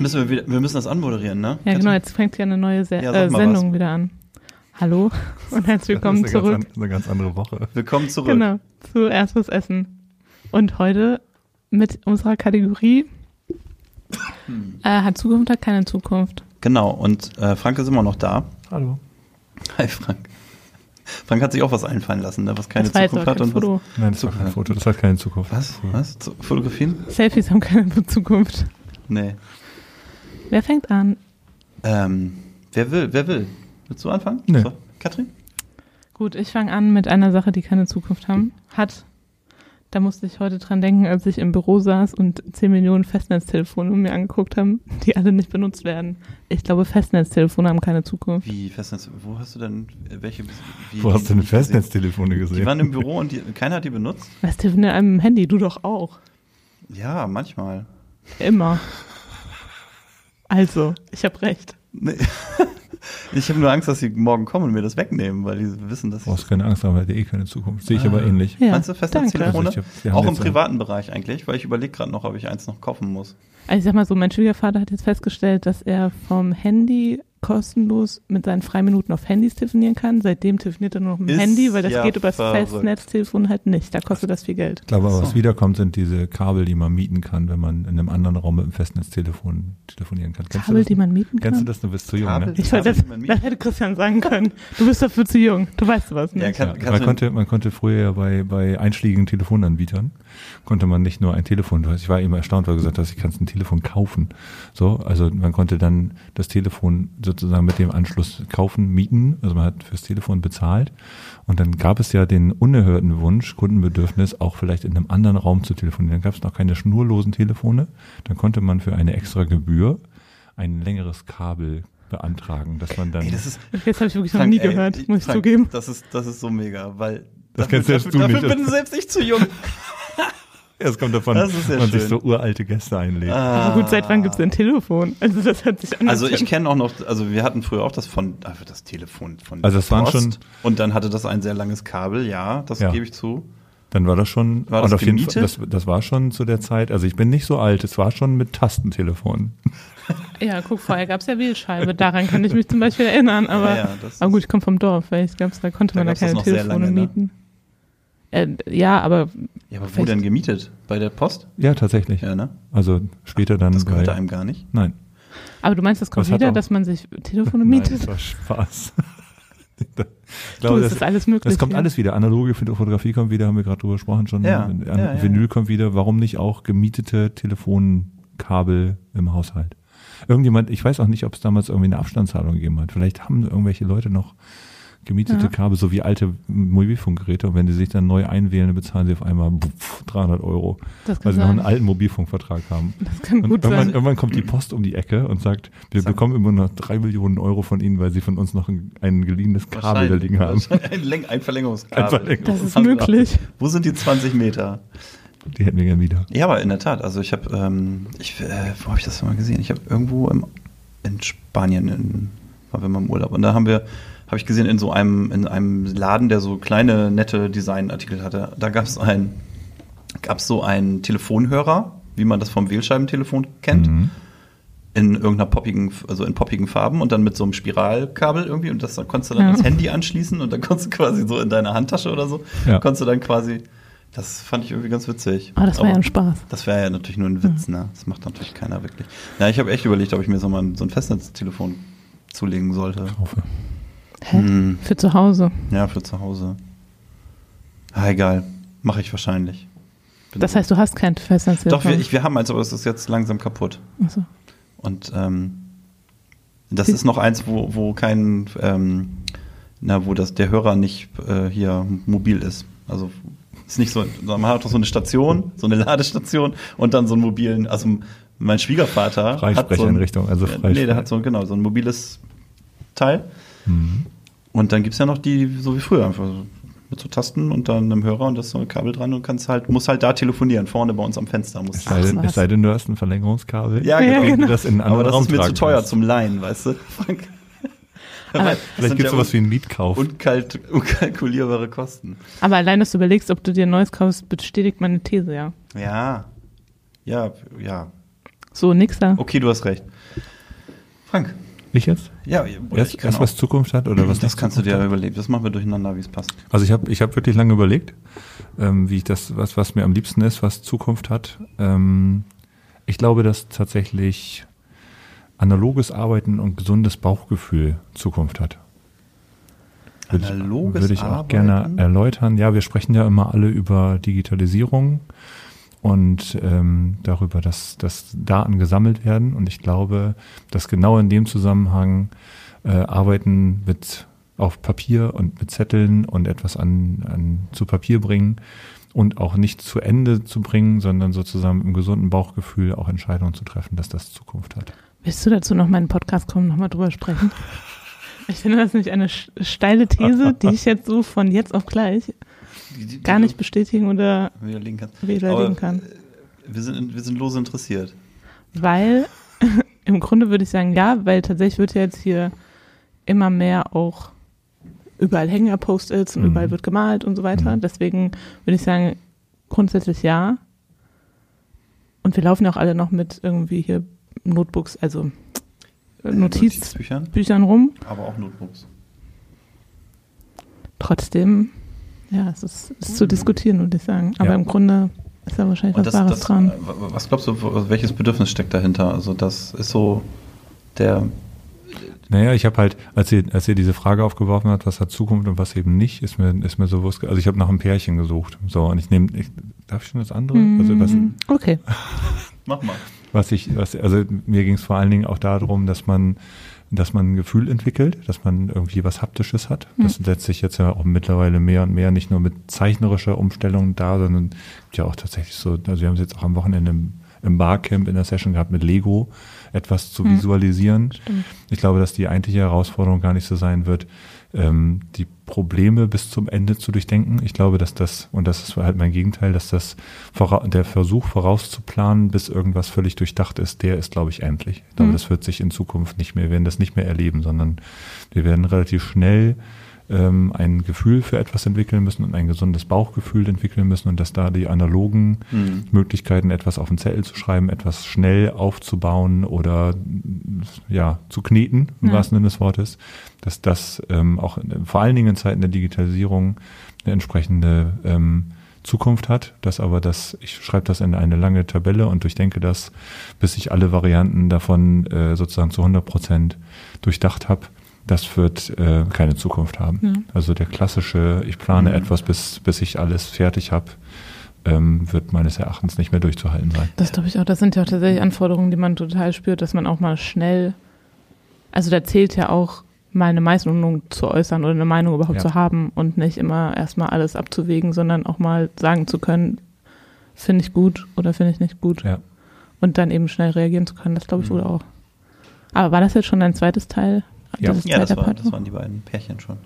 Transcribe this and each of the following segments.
Müssen wir, wieder, wir müssen das anmoderieren, ne? Ja, genau, jetzt fängt ja eine neue Se Ja, äh, Sendung was. wieder an. Hallo und herzlich willkommen das ist eine zurück. Ganz, an- eine ganz andere Woche. Willkommen zurück. Genau, zu Erst was Essen. Und heute mit unserer Kategorie Hm. äh, hat Zukunft, hat keine Zukunft. Genau, und äh, Frank ist immer noch da. Hallo. Hi Frank. Frank hat sich auch was einfallen lassen, ne? was keine jetzt Zukunft hat. Und was, Foto. Nein, das war kein Foto, das hat keine Zukunft. was? Was? Zu- Fotografien? Selfies haben keine Zukunft. Nee. Wer fängt an? Ähm, wer will? Wer will? Willst du anfangen? Nee. So, Katrin? Gut, ich fange an mit einer Sache, die keine Zukunft haben. Hat. Da musste ich heute dran denken, als ich im Büro saß und 10 Millionen Festnetztelefone mir angeguckt haben, die alle nicht benutzt werden. Ich glaube, Festnetztelefone haben keine Zukunft. Wie Festnetz? Wo hast du denn welche? Wie, Wo hast du denn Festnetztelefone Die gesehen? waren im Büro und die, keiner hat die benutzt? Was telefoniert einem Handy? Du doch auch. Ja, manchmal. Immer. Also, ich habe recht. Nee. ich habe nur Angst, dass sie morgen kommen und mir das wegnehmen, weil die wissen, dass Du ich. brauchst keine Angst haben, er hat eh keine Zukunft. Sehe ich aber Ah. ähnlich. Ja, Meinst du Festnetztelefone? Also Auch im privaten Bereich eigentlich, weil ich überlege gerade noch, ob ich eins noch kaufen muss. Also ich sag mal so, mein Schwiegervater hat jetzt festgestellt, dass er vom Handy kostenlos mit seinen Freiminuten auf Handys telefonieren kann. Seitdem telefoniert er nur noch mit dem Ist Handy, weil das ja geht über das verrückt. Festnetztelefon halt nicht. Da kostet das viel Geld. Ich glaube, aber So. was wiederkommt, sind diese Kabel, die man mieten kann, wenn man in einem anderen Raum mit dem Festnetztelefon telefonieren kann. Kennst Kabel, die man mieten kann. Kennst du das? Du bist zu jung, Kabel? ne? Ich Kabel, das, das hätte Christian sagen können. Du bist dafür zu jung. Du weißt was Ja, nicht. kann, Ja, man, konnte, man konnte früher ja bei, bei einschlägigen Telefonanbietern, konnte man nicht nur ein Telefon, ich war immer erstaunt, weil du gesagt hast, ich kann ein Telefon kaufen. So, also man konnte dann das Telefon sozusagen mit dem Anschluss kaufen, mieten, also man hat fürs Telefon bezahlt. Und dann gab es ja den unerhörten Wunsch, Kundenbedürfnis, auch vielleicht in einem anderen Raum zu telefonieren. Dann gab es noch keine schnurlosen Telefone. Dann konnte man für eine extra Gebühr ein längeres Kabel beantragen, dass man dann. Ey, das ist, Jetzt habe ich wirklich noch Frank, nie ey, gehört, muss ich Frank, zugeben. Das ist, das ist so mega, weil. Das dafür, kennst selbst dafür, du dafür nicht. bin selbst ich zu jung. es kommt davon, Das wenn man sich schön. so uralte Gäste einlädt. Aber gut, seit wann gibt's denn Telefon? Also das hört sich an. Also als ich kenne auch noch, also wir hatten früher auch das von, also das Telefon von Also es waren schon- und dann hatte das ein sehr langes Kabel, ja, das Ja. gebe ich zu. Dann war das schon, War das und auf jeden Fall, gemietet? das, das war schon zu der Zeit, also ich bin nicht so alt, es war schon mit Tastentelefon. Ja, guck, vorher gab's ja Wählscheibe. Daran kann ich mich zum Beispiel erinnern. Aber, Ja, ja, das aber gut, ich komme vom Dorf, weil ich glaube, da konnte Da man da das keine Telefone lange, ne? Äh, ja, aber Ja, aber wo denn gemietet? Bei der Post? Ja, tatsächlich. Ja, ne? Also später dann Das gehörte bei, einem gar nicht. nein. Aber du meinst, das kommt Das wieder, auch- dass man sich Telefone Nein, mietet? das war Spaß. ich du, glaube, es das, ist alles möglich. das kommt ja. alles wieder. Analoge Fotografie kommt wieder, haben wir gerade drüber gesprochen schon. Ja, An- ja, Vinyl ja. kommt wieder. Warum nicht auch gemietete Telefonkabel im Haushalt? Irgendjemand, ich weiß auch nicht, ob es damals irgendwie eine Abstandszahlung gegeben hat. Vielleicht haben irgendwelche Leute noch gemietete Ja. Kabel, so wie alte Mobilfunkgeräte. Und wenn die sich dann neu einwählen, bezahlen sie auf einmal pff, 300 Euro, Das weil sie noch einen sein. alten Mobilfunkvertrag haben. das kann Und gut irgendwann, sein. irgendwann kommt die Post um die Ecke und sagt, wir Sag- bekommen immer noch drei Millionen Euro von Ihnen, weil Sie von uns noch ein, ein geliehenes Kabel da liegen haben. Ein, ein Verlängerungskabel. Ein Verlängerungs- Das ist möglich. Wo sind die 20 Meter? Die hätten wir gern wieder. Ja, aber in der Tat. Also ich habe, ähm, ich, äh, wo habe ich das mal gesehen? Ich habe irgendwo im, in Spanien, in, waren wir mal im Urlaub. Und da haben wir, habe ich gesehen, in so einem, in einem Laden, der so kleine, nette Designartikel hatte. Da gab es ein, gab es so einen Telefonhörer, wie man das vom Wählscheibentelefon kennt. Mhm. in irgendeiner poppigen, also in poppigen Farben und dann mit so einem Spiralkabel irgendwie und das dann konntest du dann Ja. ans Handy anschließen und dann konntest du quasi so in deiner Handtasche oder so, Ja. konntest du dann quasi, das fand ich irgendwie ganz witzig. Aber das war ja ein Spaß. Das wäre ja natürlich nur ein Witz, ne? Das macht natürlich keiner wirklich. Ja, ich habe echt überlegt, ob ich mir so mal so ein Festnetztelefon zulegen sollte. Kaufe. Hä? Hm, Für zu Hause. ja, für zu Hause. Ah, egal. Mache ich wahrscheinlich. Bin- Das heißt, du hast kein Festnetztelefon. Doch, wir, ich, wir haben eins, aber es ist jetzt langsam kaputt. Achso. Und ähm, das Wie- ist noch eins, wo, wo kein, ähm, na, wo das der Hörer nicht äh, hier mobil ist. Also ist nicht so, man hat doch so eine Station, so eine Ladestation und dann so einen mobilen, also mein Schwiegervater hat so ein, Freisprecheinrichtung, also äh, nee, der hat so genau so ein mobiles Teil. Mhm. Und dann gibt's ja noch die, so wie früher, einfach mit so Tasten und dann einem Hörer und das ist so ein Kabel dran und kannst halt, musst halt da telefonieren, vorne bei uns am Fenster. Musst Es sei, denn, es sei denn, du hast ein Verlängerungskabel. Ja, Ja, genau. Wenn du das in Aber anderen das Raum ist mir zu teuer zum Leihen, weißt du, Frank? Aber Vielleicht gibt es ja sowas wie einen Mietkauf. unkalt, unkalkulierbare Kosten. Aber allein, dass du überlegst, ob du dir ein neues kaufst, bestätigt meine These, ja. Ja. Ja, ja. So, nixer. Okay, du hast recht. Frank. Ich jetzt? Ja, Erst, ich kann erst was Zukunft hat oder was das kannst du Zukunft dir hat? überlegen. Das machen wir durcheinander, wie es passt. Also ich habe ich hab wirklich lange überlegt, ähm, wie ich das, was, was mir am liebsten ist, was Zukunft hat. Ähm, ich glaube, dass tatsächlich analoges Arbeiten und gesundes Bauchgefühl Zukunft hat. Würde ich- Analoges Würde ich auch Arbeiten? gerne erläutern. Ja, wir sprechen ja immer alle über Digitalisierung und ähm, darüber, dass, dass Daten gesammelt werden. Und ich glaube, dass genau in dem Zusammenhang äh, Arbeiten mit auf Papier und mit Zetteln und etwas an, an zu Papier bringen und auch nicht zu Ende zu bringen, sondern sozusagen im gesunden Bauchgefühl auch Entscheidungen zu treffen, dass das Zukunft hat. Willst du dazu noch mal in den Podcast kommen, noch mal drüber sprechen? Ich finde das nämlich eine steile These, die ich jetzt so von jetzt auf gleich Die- die- gar nicht bestätigen oder widerlegen kannst. widerlegen Aber, kann. äh, Wir sind, wir sind lose interessiert. Weil im Grunde würde ich sagen, ja, weil tatsächlich wird ja jetzt hier immer mehr auch überall hängen Post-its und Mhm. überall wird gemalt und so weiter. Mhm. Deswegen würde ich sagen, grundsätzlich ja. Und wir laufen ja auch alle noch mit irgendwie hier Notebooks, also Äh, Notizbüchern Notizbüchern, rum. aber auch Notebooks. Trotzdem, ja, es ist, ist zu diskutieren, würde ich sagen. Aber Ja. im Grunde ist da wahrscheinlich Und was das, Wahres das, dran. äh, was glaubst du, welches Bedürfnis steckt dahinter? Also das ist so der Naja, ich habe halt, als ihr, als ihr diese Frage aufgeworfen habt, was hat Zukunft und was eben nicht, ist mir, ist mir so bewusst, also ich habe nach einem Pärchen gesucht. So, und ich nehme, ich, darf ich schon das andere? Also was, okay. Mach mal. Was ich, was, also mir ging es vor allen Dingen auch darum, dass man, dass man ein Gefühl entwickelt, dass man irgendwie was Haptisches hat. Das setzt sich jetzt ja auch mittlerweile mehr und mehr nicht nur mit zeichnerischer Umstellung da, sondern gibt ja auch tatsächlich so, also wir haben es jetzt auch am Wochenende im, im Barcamp in der Session gehabt mit Lego, etwas zu Hm. visualisieren. Stimmt. Ich glaube, dass die eigentliche Herausforderung gar nicht so sein wird, ähm, die Probleme bis zum Ende zu durchdenken. Ich glaube, dass das, und das ist halt mein Gegenteil, dass das der Versuch vorauszuplanen, bis irgendwas völlig durchdacht ist, der ist, glaube ich, endlich. Ich glaube, Mhm. das wird sich in Zukunft nicht mehr, wir werden das nicht mehr erleben, sondern wir werden relativ schnell ähm, ein Gefühl für etwas entwickeln müssen und ein gesundes Bauchgefühl entwickeln müssen und dass da die analogen Hm. Möglichkeiten, etwas auf den Zettel zu schreiben, etwas schnell aufzubauen oder ja, zu kneten, im Ja. wahrsten Sinne des Wortes, dass das ähm, auch in, vor allen Dingen in Zeiten der Digitalisierung eine entsprechende ähm, Zukunft hat, dass aber das, ich schreibe das in eine lange Tabelle und durchdenke das, bis ich alle Varianten davon äh, sozusagen zu 100 Prozent durchdacht habe, das wird äh, keine Zukunft haben. Ja. Also der klassische, ich plane Mhm. etwas, bis, bis ich alles fertig habe, ähm, wird meines Erachtens nicht mehr durchzuhalten sein. Das glaube ich auch. Das sind ja auch tatsächlich Anforderungen, die man total spürt, dass man auch mal schnell, also da zählt ja auch mal eine Meinung zu äußern oder eine Meinung überhaupt Ja. zu haben und nicht immer erstmal alles abzuwägen, sondern auch mal sagen zu können, finde ich gut oder finde ich nicht gut Ja. und dann eben schnell reagieren zu können. Das glaube ich Mhm. wohl auch. Aber war das jetzt schon dein zweites Teil? Ja. Dieses Ja, das, war, das waren die beiden Pärchen schon.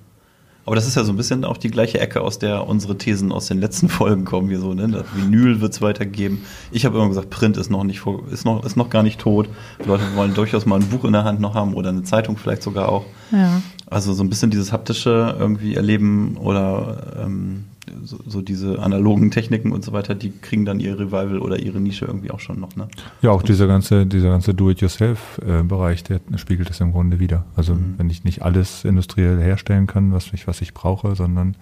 Aber das ist ja so ein bisschen auch die gleiche Ecke, aus der unsere Thesen aus den letzten Folgen kommen. Hier so, ne? Das Vinyl wird es weitergeben. Ich habe immer gesagt, Print ist noch nicht vor, ist noch, ist noch gar nicht tot. Die Leute wollen durchaus mal ein Buch in der Hand noch haben oder eine Zeitung vielleicht sogar auch. Ja. Also so ein bisschen dieses haptische irgendwie erleben oder ähm, so, so diese analogen Techniken und so weiter, die kriegen dann ihr Revival oder ihre Nische irgendwie auch schon noch, ne? Ja, auch dieser ganze, dieser ganze Do-it-yourself-Bereich, der spiegelt das im Grunde wieder. Also Mhm. wenn ich nicht alles industriell herstellen kann, was ich, was ich brauche, sondern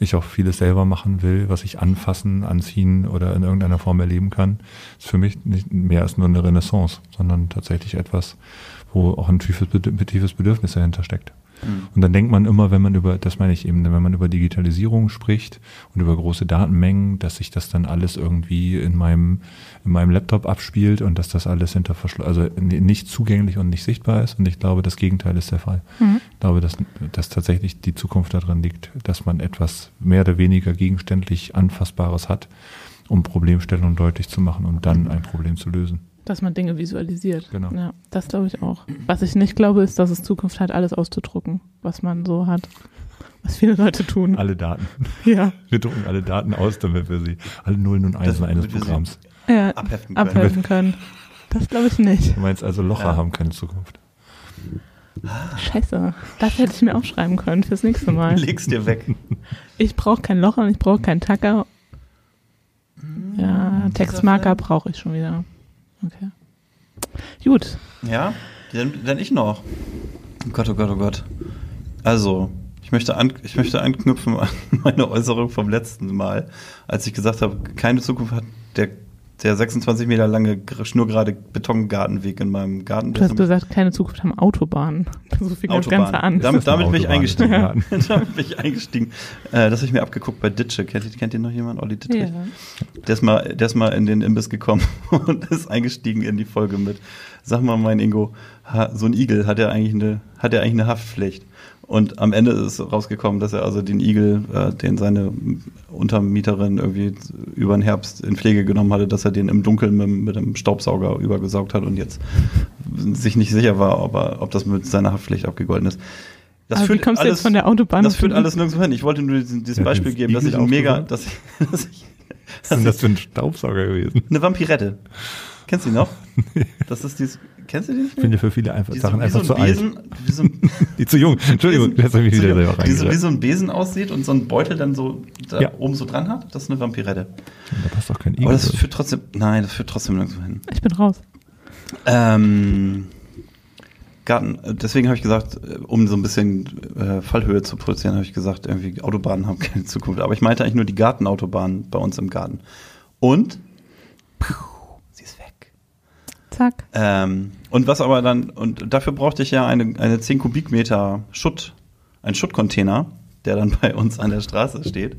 ich auch vieles selber machen will, was ich anfassen, anziehen oder in irgendeiner Form erleben kann, ist für mich nicht mehr als nur eine Renaissance, sondern tatsächlich etwas, wo auch ein tiefes, tiefes Bedürfnis dahinter steckt. Und dann denkt man immer, wenn man über, das meine ich eben, wenn man über Digitalisierung spricht und über große Datenmengen, dass sich das dann alles irgendwie in meinem, in meinem Laptop abspielt und dass das alles hinter also nicht zugänglich und nicht sichtbar ist. Und ich glaube, das Gegenteil ist der Fall. Mhm. Ich glaube, dass, dass tatsächlich die Zukunft darin liegt, dass man etwas mehr oder weniger gegenständlich Anfassbares hat, um Problemstellungen deutlich zu machen und dann ein Problem zu lösen. Dass man Dinge visualisiert. Genau. Ja, das glaube ich auch. Was ich nicht glaube, ist, dass es Zukunft hat, alles auszudrucken, was man so hat. Was viele Leute tun. Alle Daten. Ja. Wir drucken alle Daten aus, damit wir sie, alle Nullen und Einsen eines Programms. ja Abheften können. abhelfen können. Das glaube ich nicht. Du meinst also, Locher Ja. haben keine Zukunft. Scheiße. Das hätte ich mir aufschreiben können fürs nächste Mal. Leg's dir weg. Ich brauche kein Loch und ich brauche keinen Tacker. Ja, Textmarker brauche ich schon wieder. Okay. Gut. Ja, dann, dann ich noch. Oh Gott, oh Gott, oh Gott. Also, ich möchte, an, ich möchte anknüpfen an meine Äußerung vom letzten Mal, als ich gesagt habe, keine Zukunft hat der, der 26 Meter lange schnurgerade Betongartenweg in meinem Garten. Du hast gesagt, keine Zukunft haben Autobahnen. So fing das Autobahn. Ganze an. Damit, damit bin ich eingestiegen. damit bin ich eingestiegen. Äh, das habe ich mir abgeguckt bei Ditsche. Kennt, ihr- kennt ihr noch jemand? Olli Dittrich? Ja. Der ist mal, der ist mal in den Imbiss gekommen und ist eingestiegen in die Folge mit. Sag mal, mein Ingo, ha, so ein Igel hat er eigentlich eine, hat er eigentlich eine Haftpflicht? Und am Ende ist rausgekommen, dass er also den Igel, äh, den seine Untermieterin irgendwie über den Herbst in Pflege genommen hatte, dass er den im Dunkeln mit, mit einem Staubsauger übergesaugt hat und jetzt sich nicht sicher war, ob, er, ob das mit seiner Haftpflicht abgegolten ist. Das Aber wie kommst du jetzt von der Autobahn Das führt alles nirgendwo hin. Ich wollte nur dieses, dieses Ja, Beispiel geben, dass ich ein mega, dass ich, dass ich Was ist denn das für ein Staubsauger gewesen? eine Vampirette. Kennst du die noch? Das ist dieses. Kennst du die nicht Ich ja für viele einfach, Die Sachen wie einfach so zu ein alt. Besen, wie so ein, Die zu jung. Entschuldigung, jetzt habe ich mich so, wieder selber die so, wie so ein Besen aussieht und so ein Beutel dann so da Ja. oben so dran hat. Das ist eine Vampirette. Da passt doch kein Igel. Aber das führt trotzdem. Nein, das führt trotzdem nirgendwo hin. Ich bin raus. Ähm, Garten, deswegen habe ich gesagt, äh, um so ein bisschen äh, Fallhöhe zu produzieren, habe ich gesagt, irgendwie Autobahnen haben keine Zukunft. Aber ich meinte eigentlich nur die Gartenautobahn bei uns im Garten. Und puh. Zack. Ähm, und was aber dann, und dafür brauchte ich ja eine, eine 10 Kubikmeter Schutt, ein Schuttcontainer, der dann bei uns an der Straße steht,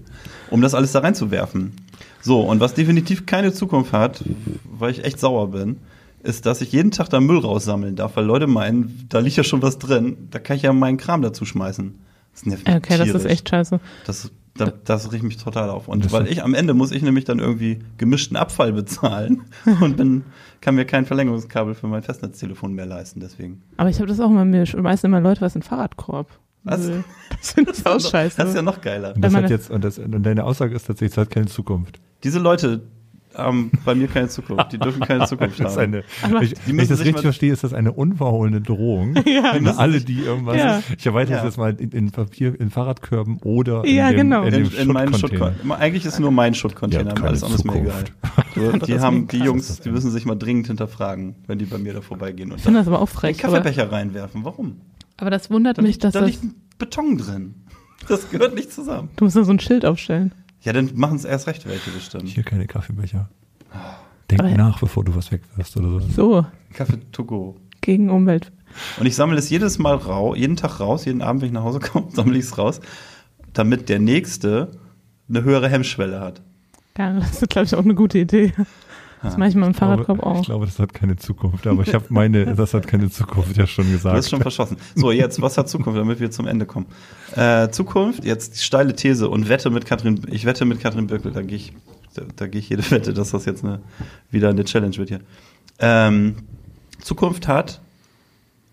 um das alles da reinzuwerfen. So, und was definitiv keine Zukunft hat, weil ich echt sauer bin, ist, dass ich jeden Tag da Müll raussammeln darf, weil Leute meinen, da liegt ja schon was drin, da kann ich ja meinen Kram dazu schmeißen. Das nervt mich Okay, das ist tierisch. echt scheiße. Das, das, das riecht mich total auf. Und Das weil ich am Ende muss ich nämlich dann irgendwie gemischten Abfall bezahlen und bin, kann mir kein Verlängerungskabel für mein Festnetztelefon mehr leisten. Deswegen. Aber ich habe das auch immer, mir schmeißen immer Leute was in den Fahrradkorb. Was? Das finde ich auch scheiße. Das ist ja noch geiler. Und, das hat jetzt, und, das, und deine Aussage ist tatsächlich, es hat keine Zukunft. Diese Leute haben bei mir keine Zukunft. Die dürfen keine Zukunft haben. eine, ich, Die wenn ich das richtig mal- verstehe, ist das eine unverhohlene Drohung. Ja. An alle, die irgendwas. Ja. Ich erweitere Ja. das jetzt mal in, in Papier, in Fahrradkörben oder Ja, in dem, genau. in in, dem in meinen Schuttcontainer. Eigentlich ist nur mein Schuttcontainer, alles andere ist mir egal. So, die haben, die. Jungs, die müssen sich mal dringend hinterfragen, wenn die bei mir da vorbeigehen und Ich finde da das aber auch frech. Aber, Kaffeebecher reinwerfen. Warum? aber das wundert Da mich, dass da das. liegt ein Beton drin. Das gehört nicht zusammen. Du musst da so ein Schild aufstellen. Ja, dann machen es erst recht welche bestimmt. Hier keine Kaffeebecher. Denk Aber- nach, bevor du was wegwirfst oder so. So, Kaffee to go. gegen Umwelt. Und ich sammle es jedes Mal raus, jeden Tag raus, jeden Abend, wenn ich nach Hause komme, sammle ich es raus, damit der nächste eine höhere Hemmschwelle hat. Ja, das ist, glaube ich, auch eine gute Idee. Das mache ich mal im Ich glaube, Fahrradkorb ich auch. glaube, das hat keine Zukunft. Aber ich habe meine, das hat keine Zukunft ja schon gesagt. hast schon verschossen. So, jetzt, was hat Zukunft, damit wir zum Ende kommen? Äh, Zukunft, jetzt die steile These und wette mit Katrin, ich wette mit Katrin Birkel, da gehe ich, da, da gehe ich jede Wette, dass das jetzt eine, wieder eine Challenge wird hier. Ähm, Zukunft hat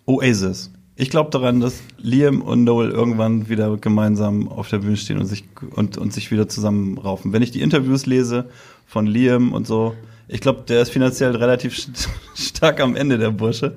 Oasis. Ich glaube daran, dass Liam und Noel irgendwann wieder gemeinsam auf der Bühne stehen und sich, und, und sich wieder zusammenraufen. Wenn ich die Interviews lese von Liam und so, ich glaube, der ist finanziell relativ st- stark am Ende, der Bursche.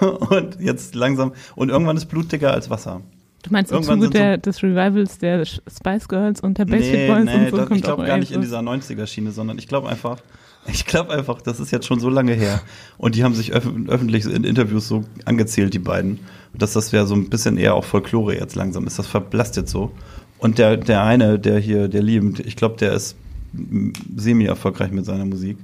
Und jetzt langsam, und irgendwann ist Blut dicker als Wasser. Du meinst im Irgendwann Zuge sind so- der, des Revivals der Spice Girls und der Backstreet Boys und so das, kommt ich glaube gar nicht in dieser 90er-Schiene, sondern ich glaube einfach, ich glaube einfach, das ist jetzt schon so lange her. Und die haben sich öff öffentlich in Interviews so angezählt, die beiden. Und dass das ja so ein bisschen eher auch Folklore jetzt langsam ist. Das verblasst jetzt so. Und der, der eine, der hier, der Liam, ich glaube, der ist semi-erfolgreich mit seiner Musik.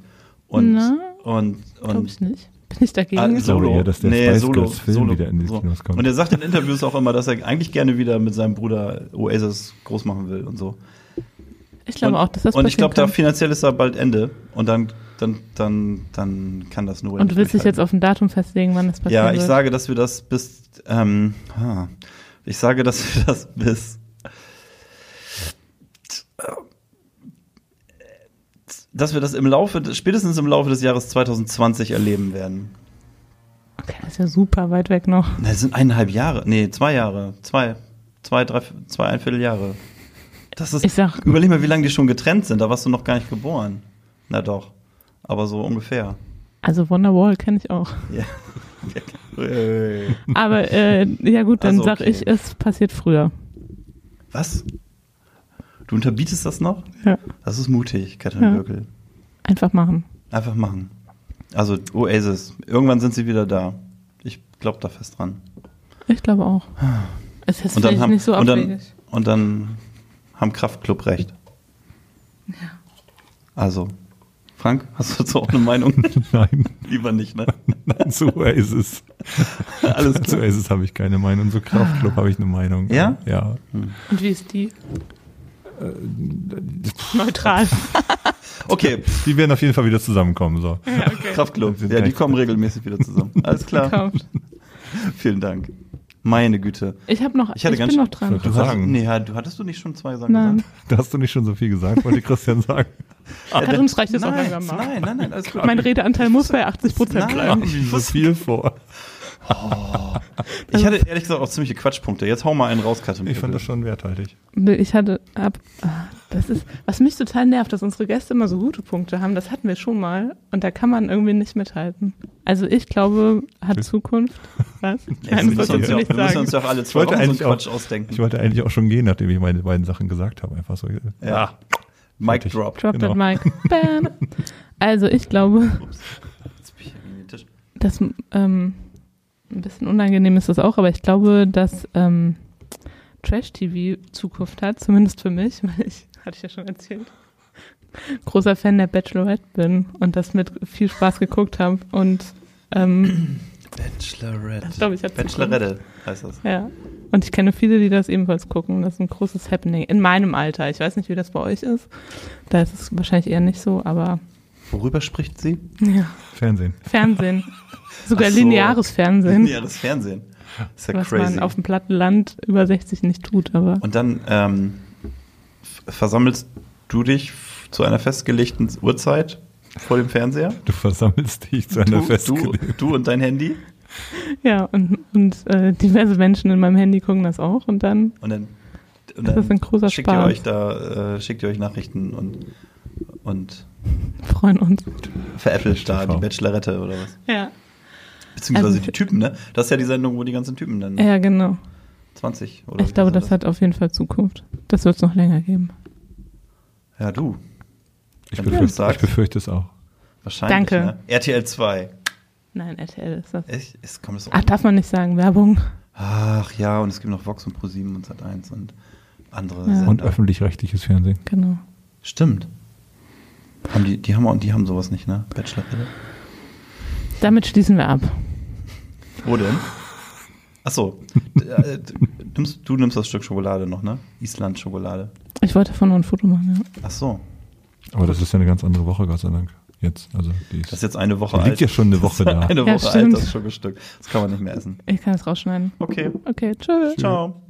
Und, Na, und, und ich nicht. Bin ich dagegen? Ah, glaube Solo. eher, dass der nee, Spice Solo, Girls Film Solo, wieder in die so. Kinos kommt. Und er sagt in Interviews auch immer, dass er eigentlich gerne wieder mit seinem Bruder Oasis groß machen will und so. ich glaube und, auch, dass das Und ich glaube, da finanziell ist da bald Ende. Und dann, dann, dann, dann kann das nur. Und du willst dich jetzt auf ein Datum festlegen, wann das passiert Ja, ich wird? sage, dass wir das bis. Ähm, ah, ich sage, dass wir das bis. Dass wir das im Laufe, spätestens im Laufe des Jahres 2020 erleben werden. Okay, das ist ja super weit weg noch. Das sind eineinhalb Jahre. Nee, zwei Jahre. Zwei, zwei, drei, zwei, ein Vierteljahre. Das ist. Ich sag, Überleg mal, wie lange die schon getrennt sind. Da warst du noch gar nicht geboren. Na doch. Aber so ungefähr. also Wonderwall kenne ich auch. Ja. Aber äh, ja gut, dann Also, sag okay. ich, es passiert früher. Was? Du unterbietest das noch? Ja. Das ist mutig, Katrin Ja. Birkel. Einfach machen. Einfach machen. Also Oasis, irgendwann sind sie wieder da. Ich glaube da fest dran. Ich glaube auch. Es ist Und dann vielleicht haben nicht so und dann, abwegig. und dann haben Kraftclub recht. Ja. Also, Frank, hast du dazu auch eine Meinung? Nein, Lieber nicht, ne? nein, zu Oasis. Alles Zu klar. Oasis habe ich keine Meinung. Zu Kraftclub habe ich eine Meinung. Ja? Ja. Und wie ist die? Neutral. Okay, Die werden auf jeden Fall wieder zusammenkommen. So. ja, okay. Kraftclub. Sind Ja, die kommen regelmäßig wieder zusammen. Alles klar. Gekauft. Vielen Dank. Meine Güte. Ich habe noch, Ich ich, hatte ganz bin noch dran. Du sagen. Nee, ja, du hattest du nicht schon zwei Sachen Nein. gesagt? Da hast du nicht schon so viel gesagt, wollte Christian sagen. Kann uns reicht es auch nein, langsam mal. nein, nein, nein, alles gut. Mein Redeanteil muss bei 80 Prozent Nein. bleiben. Wie so viel vor. Ich hatte ehrlich gesagt auch ziemliche Quatschpunkte. Jetzt hau mal einen raus, Katrin. Ich fand das schon werthaltig. Ich hatte ab, ah, das ist, was mich total nervt, dass unsere Gäste immer so gute Punkte haben. Das hatten wir schon mal und da kann man irgendwie nicht mithalten. Also ich glaube, hat Zukunft. Was? Nein, wir, das müssen uns ja wir müssen uns ja auch alle zwei Wochen so eigentlich auch- Quatsch ausdenken. Ich wollte eigentlich auch schon gehen, nachdem ich meine beiden Sachen gesagt habe. Einfach so. ja. Mic Fertig. drop. Drop Genau. that mic. Bam. Also ich glaube, Jetzt bin ich hier gegen den Tisch. dass ähm, ein bisschen unangenehm ist das auch, aber ich glaube, dass ähm, Trash-TV Zukunft hat, zumindest für mich, weil ich, hatte ich ja schon erzählt, großer Fan der Bachelorette bin und das mit viel Spaß geguckt habe und ähm, Bachelorette. Ich, hat Bachelorette heißt das. ja. Und ich kenne viele, die das ebenfalls gucken. Das ist ein großes Happening. In meinem Alter. Ich weiß nicht, wie das bei euch ist. Da ist es wahrscheinlich eher nicht so, aber Worüber spricht sie? ja. Fernsehen. Fernsehen. Sogar so. lineares Fernsehen. Lineares Fernsehen. Das ist ja was crazy. man auf dem platten Land über 60 nicht tut, aber Und dann ähm, versammelst du dich zu einer festgelegten Uhrzeit vor dem Fernseher? Du versammelst dich zu einer Du, festgelegten. du, du und dein Handy? ja, und, und äh, diverse Menschen in meinem Handy gucken das auch und dann Und dann, und Das dann ist ein großer schickt ihr Spaß. euch da, äh, schickt ihr euch Nachrichten und, und freuen uns. veräppelt da die Bachelorette oder was? Ja. Beziehungsweise Also- die Typen, ne? Das ist ja die Sendung, wo die ganzen Typen dann Ja, genau. 20 oder Ich glaube, das sind hat auf jeden Fall Zukunft. Das wird es noch länger geben. Ja, du. Ich das befürchte, ich befürchte es auch. Wahrscheinlich. Danke. Ne? RTL 2. Nein, RTL ist das. Echt? Ist, kommt das Ach, darf man nicht sagen, Werbung. Ach ja, und es gibt noch Vox und Pro7 und Sat1 und andere Ja. Und öffentlich-rechtliches Fernsehen. Genau. Stimmt. Haben die, die haben auch, die haben sowas nicht, ne? Bachelorette. Damit schließen wir ab. Wo denn? Achso. äh, nimmst, du nimmst das Stück Schokolade noch, ne? Island-Schokolade. Ich wollte davon noch ein Foto machen, ja. Ach so. Aber das ist ja eine ganz andere Woche, Gott sei Dank. Jetzt, also die ist, Das ist jetzt eine Woche die alt. liegt ja schon eine Woche ist da. Eine Ja, Woche alt, stimmt. das Schokostück. Das kann man nicht mehr essen. Ich kann es rausschneiden. Okay. Okay, tschüss. Ciao.